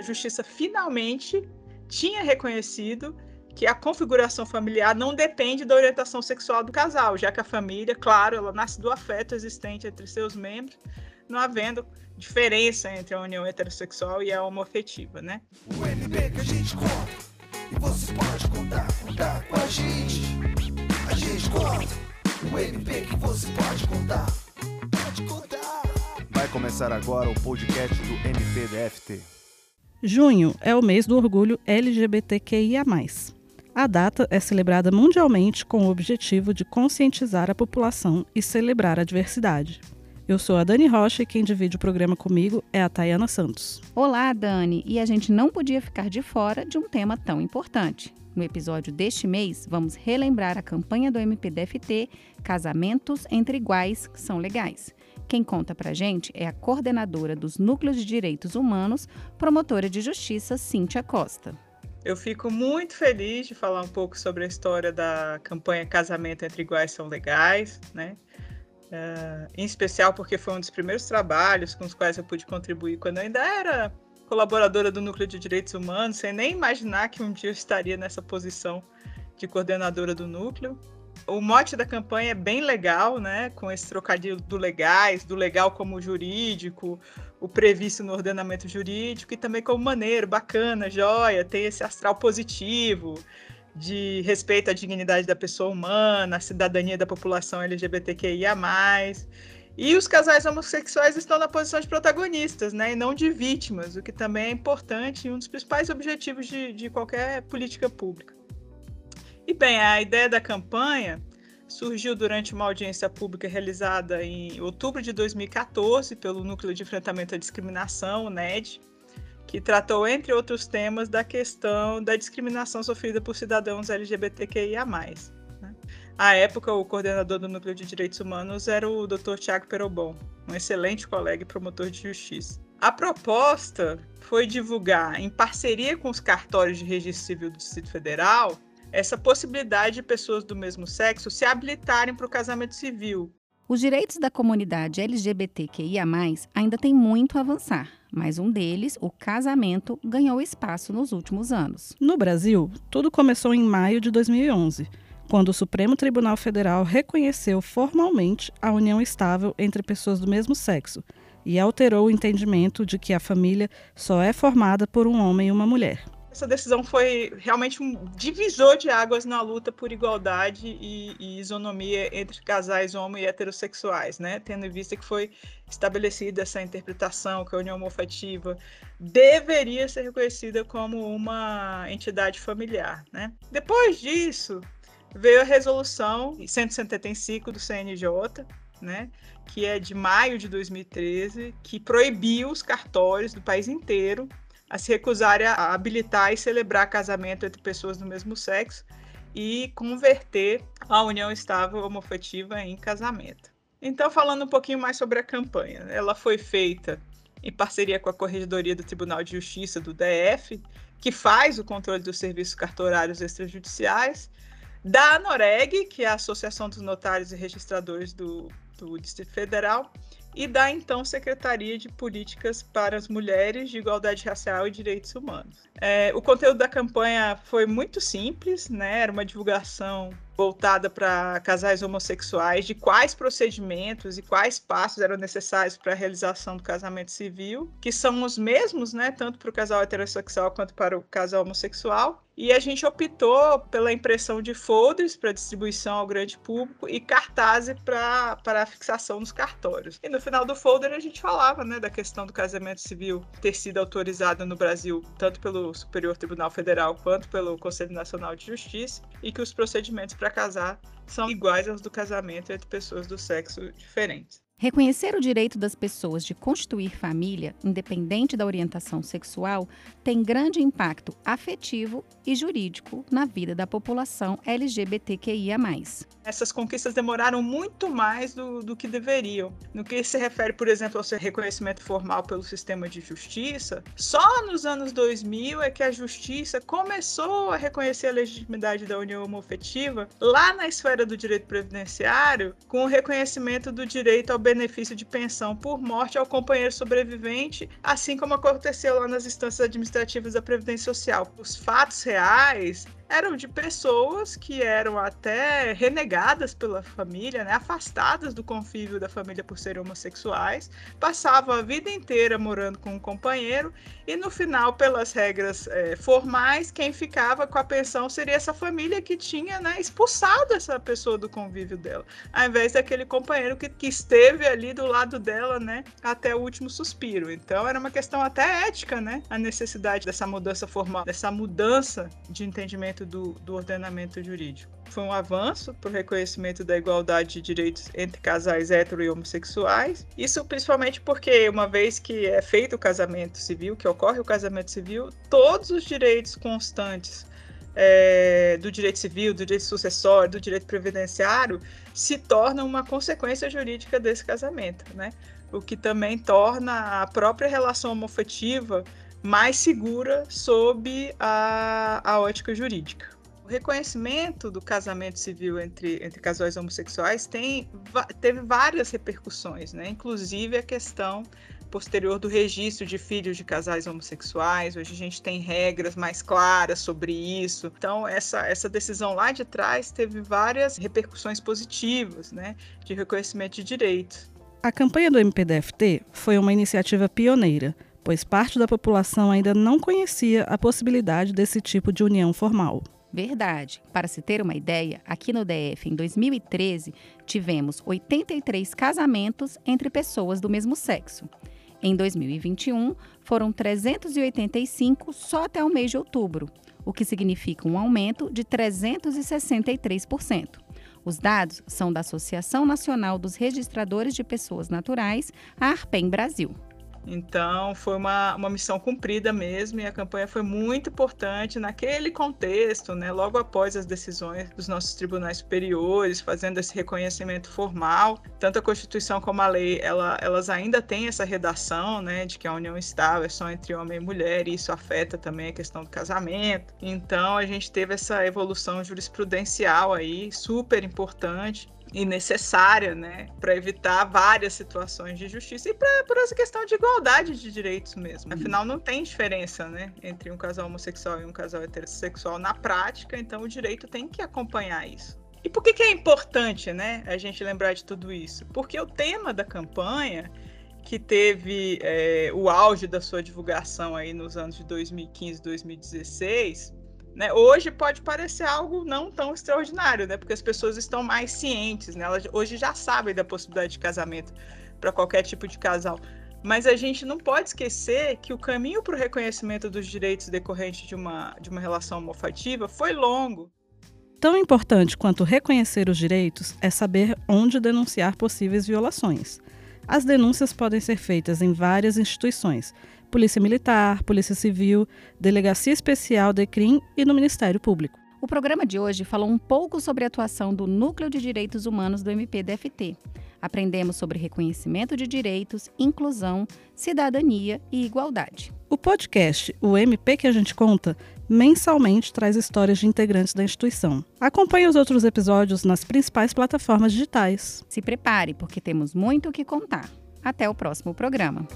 A justiça finalmente tinha reconhecido que a configuração familiar não depende da orientação sexual do casal, já que a família, claro, ela nasce do afeto existente entre seus membros, não havendo diferença entre a união heterossexual e a homoafetiva, né? O NB que a gente conta, e você pode contar, contar com a gente. A gente conta, o NB que você pode contar, pode contar. Vai começar agora o podcast do NPDFT. Junho é o mês do orgulho LGBTQIA. A data é celebrada mundialmente com o objetivo de conscientizar a população e celebrar a diversidade. Eu sou a Dani Rocha e quem divide o programa comigo é a Tayana Santos. Olá, Dani! E a gente não podia ficar de fora de um tema tão importante. No episódio deste mês, vamos relembrar a campanha do MPDFT Casamentos entre Iguais são Legais. Quem conta pra gente é a coordenadora dos Núcleos de Direitos Humanos, promotora de justiça Cíntia Costa. Eu fico muito feliz de falar um pouco sobre a história da campanha Casamento entre Iguais são Legais, né? Uh, em especial porque foi um dos primeiros trabalhos com os quais eu pude contribuir quando eu ainda era colaboradora do Núcleo de Direitos Humanos, sem nem imaginar que um dia eu estaria nessa posição de coordenadora do núcleo. O mote da campanha é bem legal, né? Com esse trocadilho do legais, do legal como jurídico, o previsto no ordenamento jurídico, e também como maneiro, bacana, joia, tem esse astral positivo, de respeito à dignidade da pessoa humana, à cidadania da população LGBTQIA. E os casais homossexuais estão na posição de protagonistas, né, e não de vítimas, o que também é importante e um dos principais objetivos de, de qualquer política pública. E bem, a ideia da campanha surgiu durante uma audiência pública realizada em outubro de 2014 pelo Núcleo de Enfrentamento à Discriminação, o NED, que tratou, entre outros temas, da questão da discriminação sofrida por cidadãos LGBTQIA. Né? À época, o coordenador do Núcleo de Direitos Humanos era o Dr. Tiago Perobon, um excelente colega e promotor de justiça. A proposta foi divulgar, em parceria com os cartórios de registro civil do Distrito Federal, essa possibilidade de pessoas do mesmo sexo se habilitarem para o casamento civil. Os direitos da comunidade LGBTQIA, ainda têm muito a avançar mas um deles, o casamento, ganhou espaço nos últimos anos. No Brasil, tudo começou em maio de 2011, quando o Supremo Tribunal Federal reconheceu formalmente a união estável entre pessoas do mesmo sexo e alterou o entendimento de que a família só é formada por um homem e uma mulher. Essa decisão foi realmente um divisor de águas na luta por igualdade e, e isonomia entre casais homo e heterossexuais, né? Tendo em vista que foi estabelecida essa interpretação que a união homoafetiva deveria ser reconhecida como uma entidade familiar, né? Depois disso, veio a resolução 175 do CNJ, né, que é de maio de 2013, que proibiu os cartórios do país inteiro a se recusarem a habilitar e celebrar casamento entre pessoas do mesmo sexo e converter a união estável homoafetiva em casamento. Então, falando um pouquinho mais sobre a campanha, ela foi feita em parceria com a Corregedoria do Tribunal de Justiça do DF, que faz o controle dos serviços cartorários extrajudiciais, da ANOREG, que é a Associação dos Notários e Registradores do, do Distrito Federal, e da então Secretaria de Políticas para as Mulheres de Igualdade Racial e Direitos Humanos. É, o conteúdo da campanha foi muito simples, né? Era uma divulgação voltada para casais homossexuais de quais procedimentos e quais passos eram necessários para a realização do casamento civil, que são os mesmos, né, tanto para o casal heterossexual quanto para o casal homossexual. E a gente optou pela impressão de folders para distribuição ao grande público e cartazes para, fixação nos cartórios. E no final do folder a gente falava né, da questão do casamento civil ter sido autorizado no Brasil tanto pelo Superior Tribunal Federal quanto pelo Conselho Nacional de Justiça e que os procedimentos para casar são iguais aos do casamento entre pessoas do sexo diferentes. Reconhecer o direito das pessoas de constituir família, independente da orientação sexual, tem grande impacto afetivo e jurídico na vida da população LGBTQIA. Essas conquistas demoraram muito mais do, do que deveriam. No que se refere, por exemplo, ao seu reconhecimento formal pelo sistema de justiça, só nos anos 2000 é que a justiça começou a reconhecer a legitimidade da união homofetiva lá na esfera do direito previdenciário, com o reconhecimento do direito ao benefício de pensão por morte ao companheiro sobrevivente, assim como aconteceu lá nas instâncias administrativas da Previdência Social. Os fatos reais eram de pessoas que eram até renegadas pela família, né, afastadas do convívio da família por serem homossexuais, passavam a vida inteira morando com um companheiro e no final, pelas regras é, formais, quem ficava com a pensão seria essa família que tinha né, expulsado essa pessoa do convívio dela, ao invés daquele companheiro que, que esteve ali do lado dela né, até o último suspiro. Então era uma questão até ética, né, a necessidade dessa mudança formal, dessa mudança de entendimento do, do ordenamento jurídico. Foi um avanço para o reconhecimento da igualdade de direitos entre casais hetero e homossexuais. Isso principalmente porque, uma vez que é feito o casamento civil, que ocorre o casamento civil, todos os direitos constantes é, do direito civil, do direito sucessório, do direito previdenciário, se tornam uma consequência jurídica desse casamento, né? O que também torna a própria relação homofetiva mais segura sob a, a ótica jurídica. O reconhecimento do casamento civil entre, entre casais homossexuais tem, teve várias repercussões, né? inclusive a questão posterior do registro de filhos de casais homossexuais. Hoje a gente tem regras mais claras sobre isso. Então, essa, essa decisão lá de trás teve várias repercussões positivas né, de reconhecimento de direitos. A campanha do MPDFT foi uma iniciativa pioneira pois parte da população ainda não conhecia a possibilidade desse tipo de união formal. Verdade. Para se ter uma ideia, aqui no DF, em 2013, tivemos 83 casamentos entre pessoas do mesmo sexo. Em 2021, foram 385 só até o mês de outubro, o que significa um aumento de 363%. Os dados são da Associação Nacional dos Registradores de Pessoas Naturais, a ARPEM Brasil. Então, foi uma, uma missão cumprida mesmo, e a campanha foi muito importante naquele contexto, né, logo após as decisões dos nossos tribunais superiores, fazendo esse reconhecimento formal. Tanto a Constituição como a lei, ela, elas ainda têm essa redação né, de que a união estável é só entre homem e mulher, e isso afeta também a questão do casamento. Então, a gente teve essa evolução jurisprudencial aí, super importante e necessária, né, para evitar várias situações de justiça e para por essa questão de igualdade de direitos mesmo. Afinal, não tem diferença, né, entre um casal homossexual e um casal heterossexual na prática, então o direito tem que acompanhar isso. E por que, que é importante, né, a gente lembrar de tudo isso? Porque o tema da campanha que teve é, o auge da sua divulgação aí nos anos de 2015, 2016, né? Hoje pode parecer algo não tão extraordinário, né? Porque as pessoas estão mais cientes, né? Elas hoje já sabem da possibilidade de casamento para qualquer tipo de casal. Mas a gente não pode esquecer que o caminho para o reconhecimento dos direitos decorrentes de uma, de uma relação homofativa foi longo. Tão importante quanto reconhecer os direitos é saber onde denunciar possíveis violações. As denúncias podem ser feitas em várias instituições, Polícia Militar, Polícia Civil, Delegacia Especial DECRIM e no Ministério Público. O programa de hoje falou um pouco sobre a atuação do Núcleo de Direitos Humanos do MPDFT. Aprendemos sobre reconhecimento de direitos, inclusão, cidadania e igualdade. O podcast O MP que a gente conta mensalmente traz histórias de integrantes da instituição. Acompanhe os outros episódios nas principais plataformas digitais. Se prepare, porque temos muito o que contar. Até o próximo programa.